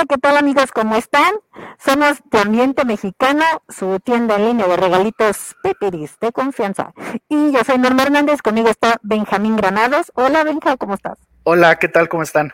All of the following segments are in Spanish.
Hola, ¿qué tal amigos? ¿Cómo están? Somos de Ambiente Mexicano, su tienda en línea de regalitos Peperis de confianza. Y yo soy Norma Hernández, conmigo está Benjamín Granados. Hola Benja, ¿cómo estás? Hola, ¿qué tal? ¿Cómo están?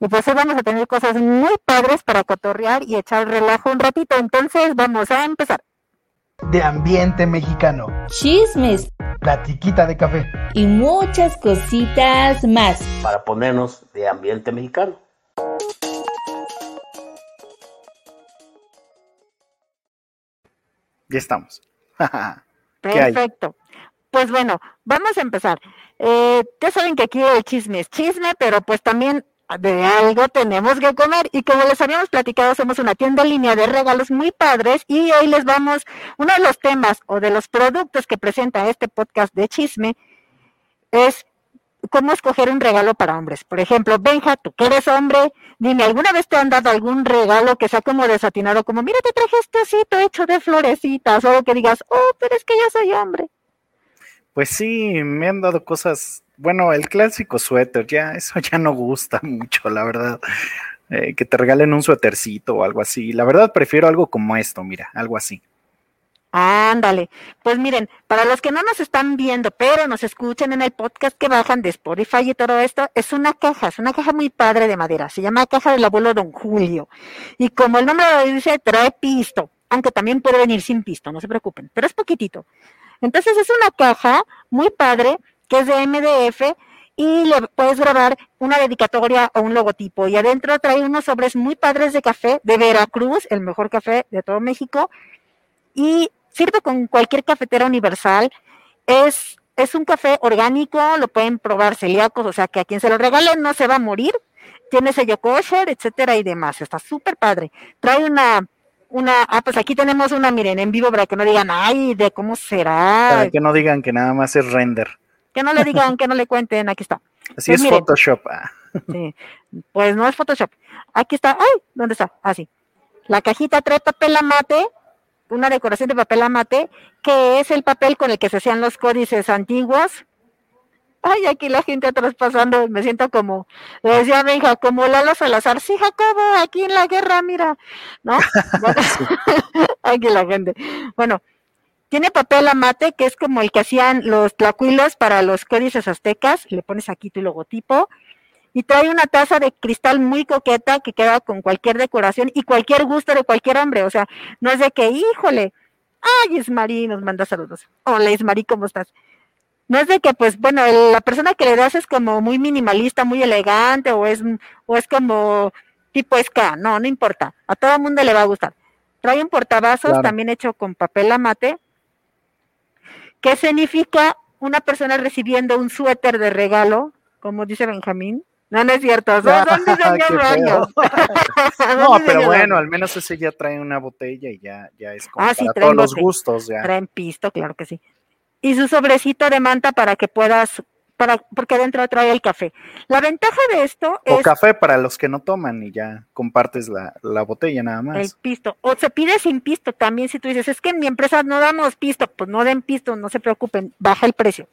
Y pues hoy vamos a tener cosas muy padres para cotorrear y echar relajo un ratito, entonces vamos a empezar. De Ambiente Mexicano. Chismes. Platiquita de café. Y muchas cositas más. Para ponernos de ambiente mexicano. Ya estamos. Perfecto. Pues bueno, vamos a empezar. Eh, ya saben que aquí el chisme es chisme, pero pues también de algo tenemos que comer. Y como les habíamos platicado, somos una tienda en línea de regalos muy padres y hoy les vamos, uno de los temas o de los productos que presenta este podcast de chisme es cómo escoger un regalo para hombres. Por ejemplo, Benja, tú que eres hombre, dime, ¿alguna vez te han dado algún regalo que sea como desatinado, como, mira, te traje este osito hecho de florecitas, o que digas, oh, pero es que yo soy hombre? Pues sí, me han dado cosas, bueno, el clásico suéter, ya, eso ya no gusta mucho, la verdad. Eh, que te regalen un suétercito o algo así. La verdad prefiero algo como esto, mira, algo así. Ándale. Pues miren, para los que no nos están viendo, pero nos escuchan en el podcast que bajan de Spotify y todo esto, es una caja, es una caja muy padre de madera. Se llama caja del abuelo Don Julio. Y como el nombre lo dice, trae pisto, aunque también puede venir sin pisto, no se preocupen, pero es poquitito. Entonces es una caja muy padre que es de MDF y le puedes grabar una dedicatoria o un logotipo. Y adentro trae unos sobres muy padres de café de Veracruz, el mejor café de todo México. Y sirve con cualquier cafetera universal. Es, es un café orgánico, lo pueden probar celíacos, o sea que a quien se lo regale no se va a morir. Tiene sello kosher, etcétera y demás. Está súper padre. Trae una, una, ah, pues aquí tenemos una, miren, en vivo para que no digan, ay, de cómo será. Para que no digan que nada más es render. Que no le digan, que no le cuenten, aquí está. Así pues es Photoshop. Ah. Sí, pues no es Photoshop. Aquí está, ay, ¿dónde está? Así. Ah, la cajita trae papel amate, una decoración de papel amate, que es el papel con el que se hacían los códices antiguos. Ay, aquí la gente traspasando, me siento como, le decía hija, como Lalo Salazar, sí, Jacobo, aquí en la guerra, mira, ¿no? aquí la gente. Bueno, tiene papel amate, que es como el que hacían los tlacuilos para los códices aztecas, le pones aquí tu logotipo, y trae una taza de cristal muy coqueta que queda con cualquier decoración y cualquier gusto de cualquier hombre. O sea, no es de que, híjole, ay, Ismarí nos manda saludos. Hola, Ismarí, ¿cómo estás? No es de que, pues, bueno, la persona que le das es como muy minimalista, muy elegante, o es, o es como tipo ska, no, no importa. A todo el mundo le va a gustar. Trae un portavasos también hecho con papel amate, que significa una persona recibiendo un suéter de regalo, como dice Benjamín, no, no es cierto. Son, no, pero bueno, al menos ese ya trae una botella y ya, ya es como ah, para todos los gustos. Ya. Traen pisto, claro que sí. Y su sobrecito de manta para que puedas porque adentro trae el café. La ventaja de esto es... O café para los que no toman y ya compartes la, la, botella nada más. El pisto. O se pide sin pisto también si tú dices, es que en mi empresa no damos pisto, pues no den pisto, no se preocupen, baja el precio.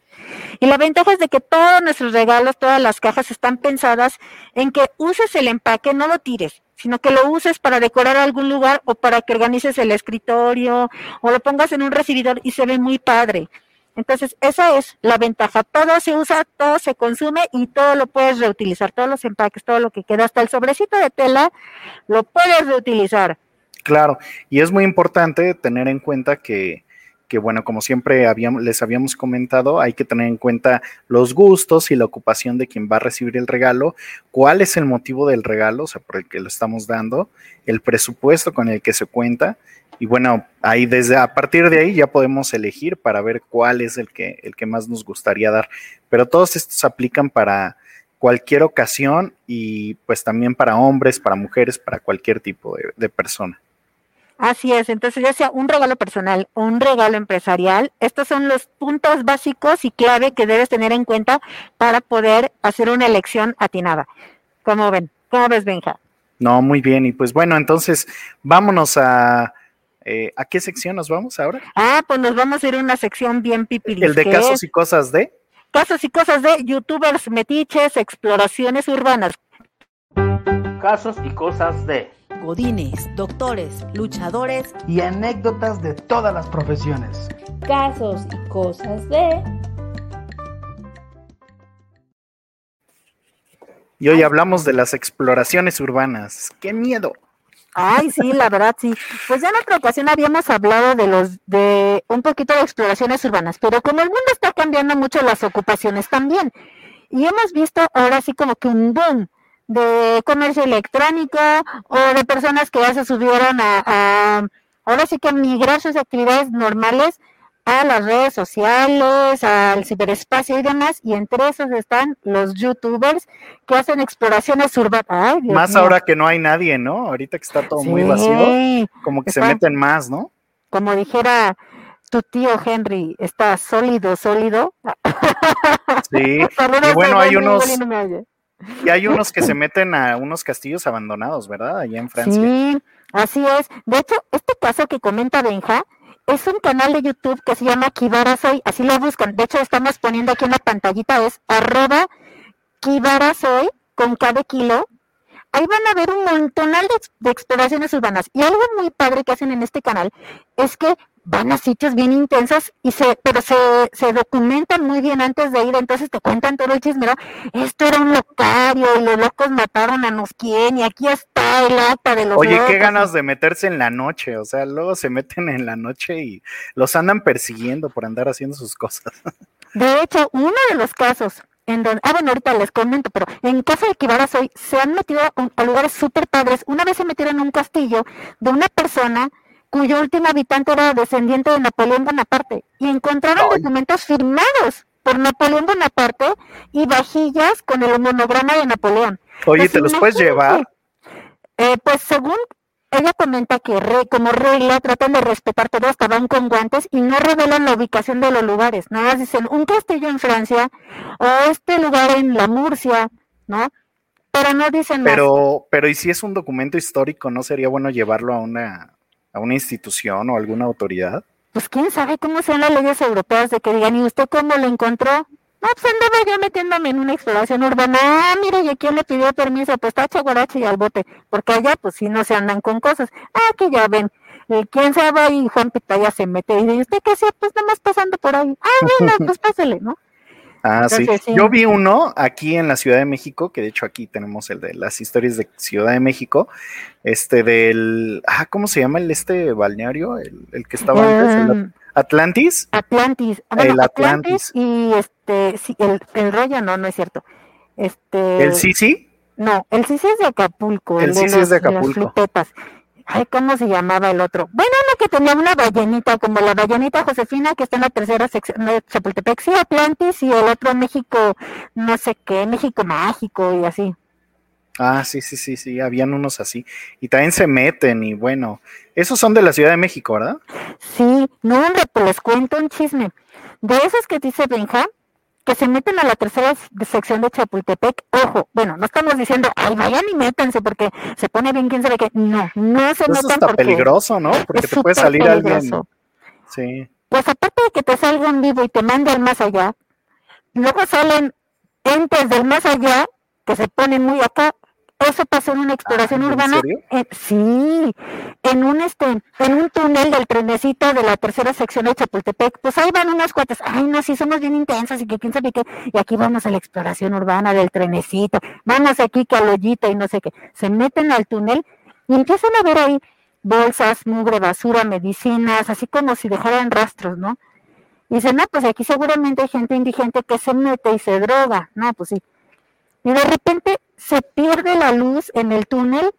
Y la ventaja es de que todos nuestros regalos, todas las cajas están pensadas en que uses el empaque, no lo tires sino que lo uses para decorar algún lugar o para que organices el escritorio o lo pongas en un recibidor y se ve muy padre. Entonces, esa es la ventaja. Todo se usa, todo se consume y todo lo puedes reutilizar. Todos los empaques, todo lo que queda, hasta el sobrecito de tela, lo puedes reutilizar. Claro, y es muy importante tener en cuenta que, que bueno, como siempre habíamos, les habíamos comentado, hay que tener en cuenta los gustos y la ocupación de quien va a recibir el regalo, cuál es el motivo del regalo, o sea, por el que lo estamos dando, el presupuesto con el que se cuenta y bueno, ahí desde a partir de ahí ya podemos elegir para ver cuál es el que, el que más nos gustaría dar. Pero todos estos aplican para cualquier ocasión y pues también para hombres, para mujeres, para cualquier tipo de, persona. Así es, entonces ya sea un regalo personal o un regalo empresarial, estos son los puntos básicos y clave que debes tener en cuenta para poder hacer una elección atinada. ¿Cómo ven? ¿Cómo ves, Benja? No, muy bien. Y pues bueno, entonces vámonos a, eh, ¿A qué sección nos vamos ahora? Ah, pues nos vamos a ir a una sección bien pipiris. El de casos y cosas de. Casos y cosas de youtubers metiches, exploraciones urbanas. Casos y cosas de. Godines, doctores, luchadores y anécdotas de todas las profesiones. Casos y cosas de... Y hoy hablamos de las exploraciones urbanas. ¡Qué miedo! Ay, sí, la verdad, sí. Pues ya en otra ocasión habíamos hablado de los, de un poquito de exploraciones urbanas, pero como el mundo está cambiando mucho, las ocupaciones también. Y hemos visto ahora sí como que un boom de comercio electrónico o de personas que ya se subieron a, a ahora sí que migrar sus actividades normales a las redes sociales, al ciberespacio y demás, y entre esos están los youtubers que hacen exploraciones urbanas. Más mío. ahora que no hay nadie, ¿no? Ahorita que está todo muy vacío, como que se meten más, ¿no? Como dijera tu tío Henry, está sólido, sólido. Sí. Y bueno, hay unos, y hay unos que se meten a unos castillos abandonados, ¿verdad? Allá en Francia. Sí, así es. De hecho, este caso que comenta Benja es un canal de YouTube que se llama Kibarasoy, así lo buscan. De hecho, estamos poniendo aquí en la pantallita, es arroba Kibarasoy con cada kilo. Ahí van a ver un montonal de, ex- de exploraciones urbanas. Y algo muy padre que hacen en este canal es que van a sitios bien intensos y se, pero se, se documentan muy bien antes de ir, entonces te cuentan todo el chisme, ¿no? Esto era un locario y los locos mataron a nos quién y aquí está el acta de los Oye, locos. qué ganas de meterse en la noche, o sea, luego se meten en la noche y los andan persiguiendo por andar haciendo sus cosas. De hecho, uno de los casos en donde, ah, bueno, ahorita les comento, pero en caso de Kibaras hoy se han metido a, lugares súper padres. Una vez se metieron en un castillo de una persona cuyo último habitante era descendiente de Napoleón Bonaparte y encontraron Ay. documentos firmados por Napoleón Bonaparte y vajillas con el monograma de Napoleón. Oye, Pues ¿te los puedes llevar? Eh, pues según ella comenta que re- como regla tratan de respetar todo, hasta van con guantes y no revelan la ubicación de los lugares. Nada más dicen un castillo en Francia o este lugar en la Murcia, ¿no? Pero no dicen más. Pero, pero ¿y si es un documento histórico, no sería bueno llevarlo a una, a una institución o alguna autoridad? Pues quién sabe cómo sean las leyes europeas de que digan, ¿y usted cómo lo encontró? No, pues andaba yo metiéndome en una exploración urbana. Ah, mire, ¿y a quién le pidió permiso? Pues tacha, guaracha y al bote. Porque allá, pues sí, no se andan con cosas. Ah, que ya ven. eh, ¿Quién sabe? Y Juan Pitaya se mete y dice, ¿usted qué hacía? Pues nada más pasando por ahí. Ah, bueno, pues pásele, ¿no? Ah, sí. Entonces, sí. Yo vi uno aquí en la Ciudad de México, que de hecho aquí tenemos el de las historias de Ciudad de México, este del, ah, ¿cómo se llama el este balneario? El, el que estaba antes, el Em, Atlantis. Atlantis. Ah, bueno, El Atlantis. Atlantis. y este, sí, el, el rollo no, no es cierto. Este, El Sisi, No, el Sisi es de Acapulco. El de Sisi es de los- Acapulco. flipetas. Ay, ¿cómo se llamaba el otro? Bueno, uno que tenía una ballenita, como la ballenita Josefina, que está en la tercera sección de Chapultepec, sí, Atlantis, y el otro México, no sé qué, México Mágico y así. Ah, sí, sí, sí, sí, habían unos así. Y también se meten y bueno, esos son de la Ciudad de México, ¿verdad? Sí, no, hombre, pues les cuento un chisme. De esos que dice Benja, que se meten a la tercera sección de Chapultepec, ojo, bueno, no estamos diciendo, ay, vayan y métanse porque se pone bien quién sabe qué. No, no se Eso metan está porque peligroso, ¿no? Porque te puede salir alguien. Sí. Pues aparte de que te salga en vivo y te mande al más allá, luego salen entes del más allá que se ponen muy acá. Eso pasó en una exploración Ah, ¿en urbana. serio? eh, sí, en un este, en un túnel del trenecito de la tercera sección de Chapultepec, pues ahí van unos cuates, ay no, sí somos bien intensos y que quién sabe qué, y aquí vamos a la exploración urbana del trenecito, vamos aquí que al hoyito y no sé qué, se meten al túnel y empiezan a ver ahí bolsas, mugre, basura, medicinas, así como si dejaran rastros, ¿no? Y dicen, no, pues aquí seguramente hay gente indigente que se mete y se droga, no, pues sí. Y de repente se pierde la luz en el túnel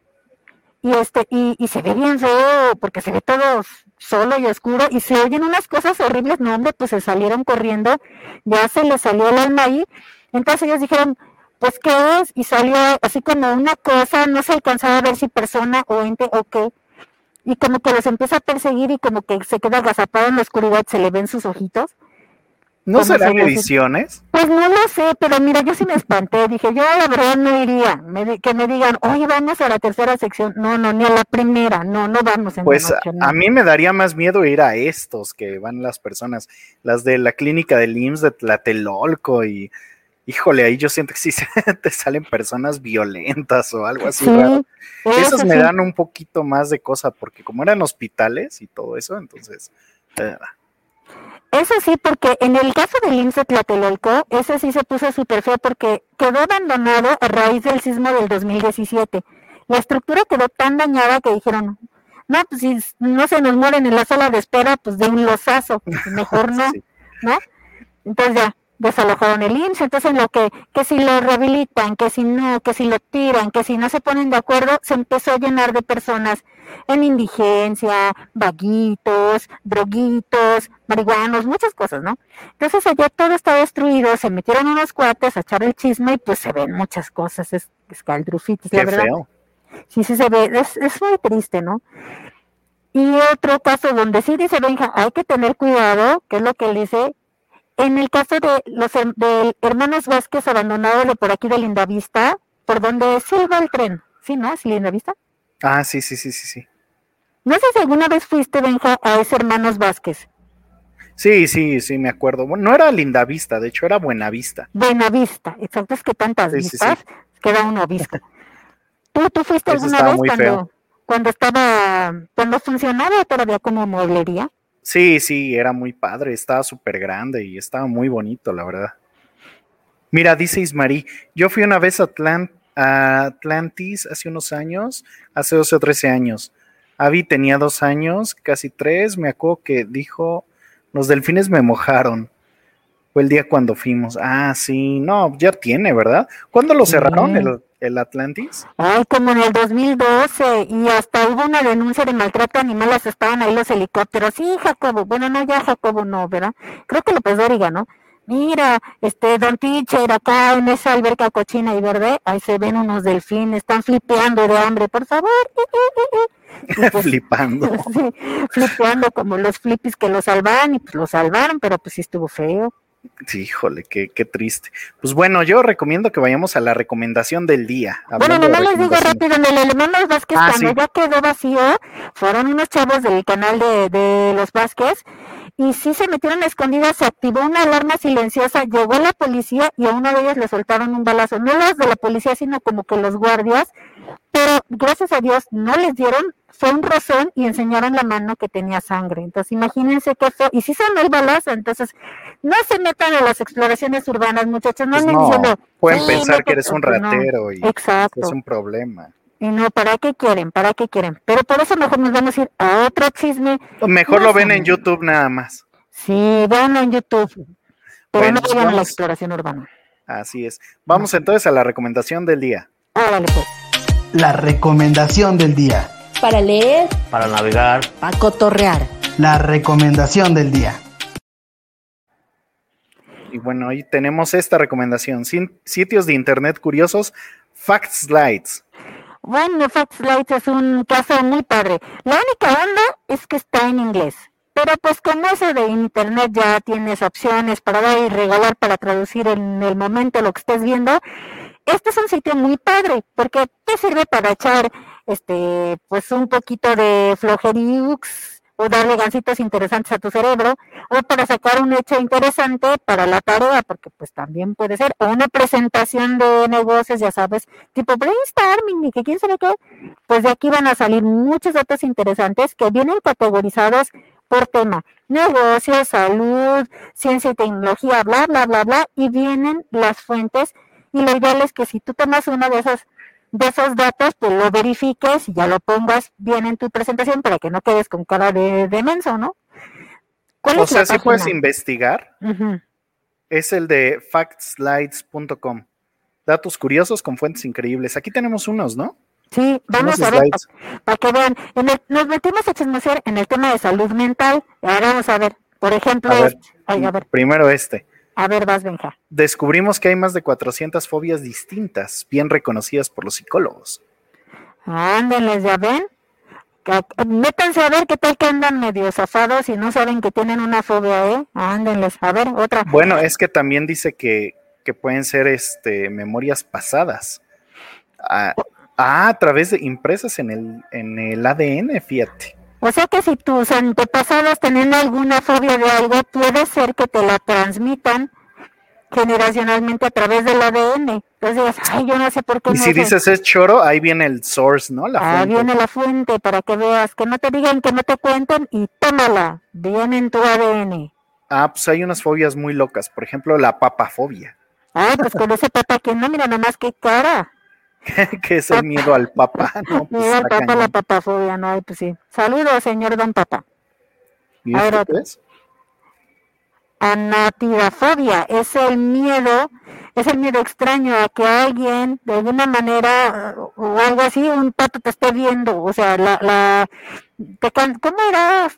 y este y, y se ve bien feo porque se ve todo solo y oscuro y se oyen unas cosas horribles, no hombre, pues se salieron corriendo, ya se les salió el alma ahí. Entonces ellos dijeron, pues qué es, y salió así como una cosa, no se alcanzaba a ver si persona o ente o qué, y como que los empieza a perseguir y como que se queda agazapado en la oscuridad, se le ven sus ojitos. ¿No ¿Cómo serán se ediciones? Pues no lo sé, pero mira, yo sí me espanté, dije, yo la verdad no iría, me que me digan, oye, vamos a la tercera sección, no, no, ni a la primera, no, no vamos en Pues noche, no. a mí me daría más miedo ir a estos que van las personas, las de la clínica del IMSS de Tlatelolco y, híjole, ahí yo siento que sí se- te salen personas violentas o algo así Sí, raro. eso Esos me dan un poquito más de cosa, porque como eran hospitales y todo eso, entonces. eh, Eso sí, porque en el caso del IMSS Tlatelolco, ese sí se puso súper feo porque quedó abandonado a raíz del sismo del 2017. La estructura quedó tan dañada que dijeron, no, pues si no se nos mueren en la sala de espera, pues de un losazo, pues mejor no, sí. ¿no? Entonces ya desalojaron el IMSS, entonces en lo que, que si lo rehabilitan, que si no, que si lo tiran, que si no se ponen de acuerdo, se empezó a llenar de personas en indigencia, vaguitos, droguitos, marihuanos, muchas cosas, ¿no? Entonces allá todo está destruido, se metieron unos cuates a echar el chisme y pues se ven muchas cosas, es, escaldufitis, la Qué verdad. feo. Sí, sí se ve, es, es muy triste, ¿no? Y otro caso donde sí dice Benja, hay que tener cuidado, que es lo que él dice, en el caso de los de hermanos Vázquez abandonados de por aquí de Lindavista, por donde silba el tren, ¿sí, no? ¿Sí, Lindavista? Ah, sí, sí, sí, sí, sí. No sé si alguna vez fuiste, Benja, a ese hermanos Vázquez. Sí, sí, sí, me acuerdo. Bueno, no era Linda Vista, de hecho era Buena Vista. Buenavista, exacto, es que tantas Sí, sí, vistas, queda uno visca. ¿Tú, tú fuiste Eso alguna vez cuando, cuando estaba, cuando funcionaba todavía como mueblería? Sí, sí, era muy padre, estaba súper grande y estaba muy bonito, la verdad. Mira, dice Ismarí, yo fui una vez a, a Atlantis hace unos años, hace 12 o 13 años. Avi tenía dos años, casi tres, me acuerdo que dijo, los delfines me mojaron. Fue el día cuando fuimos. Ah, sí, no, ya tiene, ¿verdad? ¿Cuándo lo Sí. cerraron el, el Atlantis? Ay, como en el 2012, y hasta hubo una denuncia de maltrato animal, hasta estaban ahí los helicópteros. Sí, Jacobo, bueno, no, ya Jacobo no, ¿verdad? Creo que López Dóriga, ¿no? Mira, este, Don Teacher, acá en esa alberca cochina y verde, ahí se ven unos delfines, están flipeando de hambre, por favor. Pues, Flipando. sí, flipeando como los flippies que lo salvan, y pues lo salvaron, pero pues sí estuvo feo. Sí, híjole, qué, qué triste. Pues bueno, yo recomiendo que vayamos a la recomendación del día. Bueno, nomás les digo rápido, en el Hermanos Vázquez, Ah, cuando sí. ya quedó vacío, fueron unos chavos del canal de, de los Vázquez, y sí se metieron escondidas, se activó una alarma silenciosa, llegó la policía y a uno de ellos le soltaron un balazo, no los de la policía, sino como que los guardias, pero gracias a Dios no les dieron, fue un rozón y enseñaron la mano que tenía sangre. Entonces imagínense qué fue, y sí sonó el balazo, entonces no se metan a las exploraciones urbanas, muchachos, no Pues no, pueden "Sí, pensar que métete", eres un pues no. ratero y Exacto. es un problema. Y no, ¿para qué quieren? ¿Para qué quieren? Pero por eso mejor nos vamos a ir a otro chisme. O Mejor No lo ven en YouTube nada más. Sí, véanlo en YouTube. Pero Bueno, no vayan a la exploración urbana. Así es. Vamos entonces a la recomendación del día. Órale, pues. La recomendación del día. Para leer, Para navegar, Pa' cotorrear. La recomendación del día. Y bueno, ahí tenemos esta recomendación. Sin- sitios de internet curiosos, Fact Slides. Bueno, Fact Lights es un caso muy padre. La única onda es que está en inglés. Pero pues como eso de internet ya tienes opciones para dar y regalar para traducir en el momento lo que estés viendo, este es un sitio muy padre porque te sirve para echar este pues un poquito de flojeriux o darle gancitos interesantes a tu cerebro o para sacar un hecho interesante para la tarea porque pues también puede ser o una presentación de negocios ya sabes tipo brainstorming y que quién sabe qué pues de aquí van a salir muchos datos interesantes que vienen categorizados por tema, negocios, salud, ciencia y tecnología, bla, bla, bla, bla, y vienen las fuentes y lo ideal es que si tú tomas uno de esos de esos datos, pues lo verifiques y ya lo pongas bien en tu presentación para que no quedes con cara de, de menso, ¿no? ¿Cuál O es la sea, si puedes investigar, es el de factslides.com. Datos curiosos con fuentes increíbles. Aquí tenemos unos, ¿no? Sí, vamos Unos a ver, para que vean, en el- nos metimos a chismosear en el tema de salud mental, y ahora vamos a ver, por ejemplo, A ver, este. Ay, a ver, primero este. A ver, vas, Benja. Descubrimos que hay más de 400 fobias distintas, bien reconocidas por los psicólogos. Ándenles, ya ven. Que- Métanse a ver qué tal que andan medio zafados y no saben que tienen una fobia, ¿eh? Ándenles, a ver, otra. Bueno, es que también dice que, que pueden ser este, memorias pasadas. Ah, ah, a través de impresas en el, en el ADN, fíjate. O sea que si tus antepasados tienen alguna fobia de algo, puede ser que te la transmitan generacionalmente a través del ADN. Entonces, ay, yo no sé por qué. Y no si dices es choro, ahí viene el source, ¿no? La Ah, fuente. viene la fuente para que veas, que no te digan, que no te cuenten y tómala, viene en tu ADN. Ah, pues hay unas fobias muy locas. Por ejemplo, la papafobia, Ay, pues con ese papá que no, mira nomás qué cara. que es el miedo al papá. No, pues el está papá, la cañón. papafobia, no, pues sí. Saludos, señor Don Papá. ¿Y a ver, esto otro. qué es? Anatirafobia es el miedo, es el miedo extraño a que alguien, de alguna manera, o algo así, un pato te esté viendo. O sea, la, la, te ¿cómo era?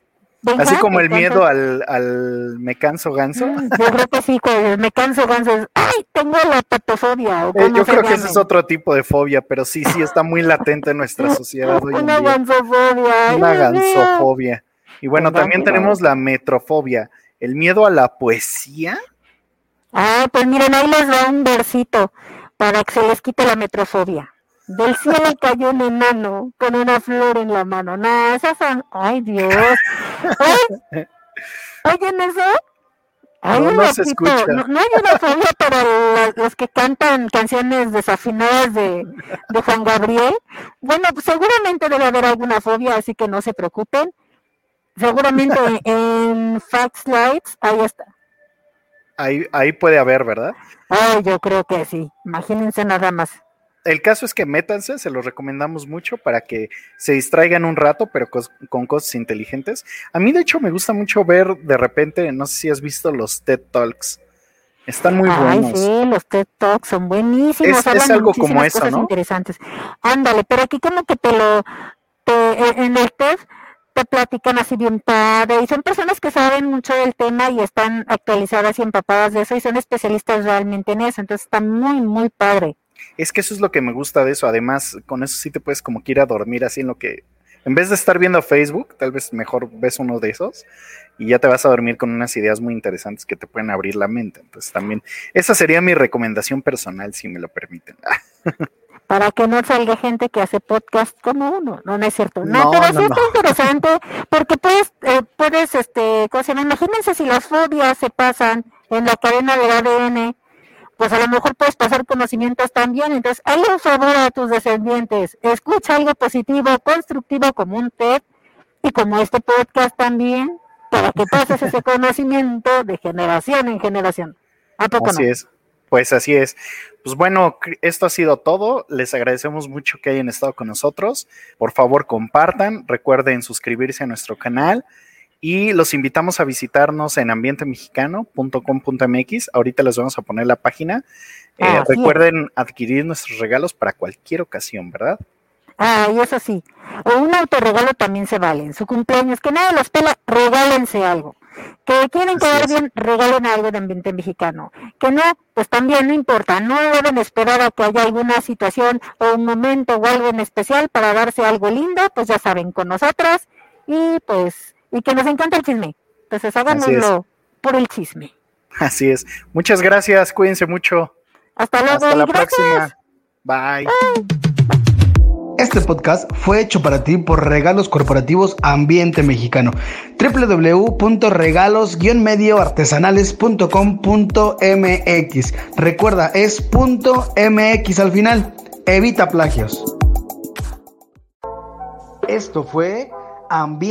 Así como ¿Te el miedo al, al me canso ganso. Mm, Yo creo que sí, que me canso ganso. es, ¡Ay, tengo la patofobia! o Eh, yo creo que ese es otro tipo de fobia, pero sí, sí está muy latente en nuestra sociedad hoy en Una día. gansofobia. Una gansofobia. Y bueno, Tengan también tenemos la metrofobia, el miedo a la poesía. Ah, pues miren, ahí les va un versito para que se les quite la metrofobia. Del cielo cayó un enano con una flor en la mano. No, esas son... ¡Ay, Dios! Ay, ¿Oyen eso? Hay No, un no se escucha. No, no hay una fobia para los que cantan canciones desafinadas de, de Juan Gabriel. Bueno, pues seguramente debe haber alguna fobia, así que no se preocupen. Seguramente en Fact Slides, ahí está. Ahí, ahí puede haber, ¿verdad? Ay, yo creo que sí. Imagínense nada más. El caso es que métanse, se los recomendamos mucho para que se distraigan un rato, pero cos- con cosas inteligentes. A mí, de hecho, me gusta mucho ver de repente, no sé si has visto los TED Talks. Están muy Ay, buenos. sí, los TED Talks son buenísimos. Es- algo como eso, cosas ¿no? interesantes. Ándale, pero aquí como que te lo, te- en- en el TED te platican así bien padre y son personas que saben mucho del tema y están actualizadas y empapadas de eso y son especialistas realmente en eso. Entonces está muy, muy padre. Es que eso es lo que me gusta de eso. Además, con eso sí te puedes como que ir a dormir así en lo que. En vez de estar viendo Facebook, tal vez mejor ves uno de esos y ya te vas a dormir con unas ideas muy interesantes que te pueden abrir la mente. Entonces también, esa sería mi recomendación personal, si me lo permiten. para que no salga gente que hace podcast como uno, no, no es cierto. No, No, pero no, sí no. interesante porque puedes, eh, puedes, este, ¿cómo se llama? imagínense si las fobias se pasan en la cadena del ADN, pues a lo mejor puedes pasar conocimientos también. Entonces, hazle un favor a tus descendientes, escucha algo positivo, constructivo como un TED y como este podcast también, para que pases ese conocimiento de generación en generación. ¿A poco Así no? es. Pues así es. Pues bueno, esto ha sido todo. Les agradecemos mucho que hayan estado con nosotros. Por favor, compartan. Recuerden suscribirse a nuestro canal. Y los invitamos a visitarnos en ambientemexicano.com.mx. Ahorita les vamos a poner la página. Eh, es. recuerden adquirir nuestros regalos para cualquier ocasión, ¿verdad? Ah, y eso sí. O un autorregalo también se vale. En su cumpleaños, que nadie los pela, regálense algo. Que quieren quedar bien, regalen algo de ambiente mexicano. Que no, pues también no importa. No deben esperar a que haya alguna situación o un momento o algo en especial para darse algo lindo. Pues ya saben, con nosotras. Y pues, y que nos encanta el chisme. Entonces háganoslo por el chisme. Así es. Muchas gracias. Cuídense mucho. Hasta luego. Hasta la gracias. próxima. Bye. Este podcast fue hecho para ti por Regalos Corporativos Ambiente Mexicano. www.regalos-medioartesanales.com.mx. Recuerda, es punto .mx al final. Evita plagios. Esto fue Ambiente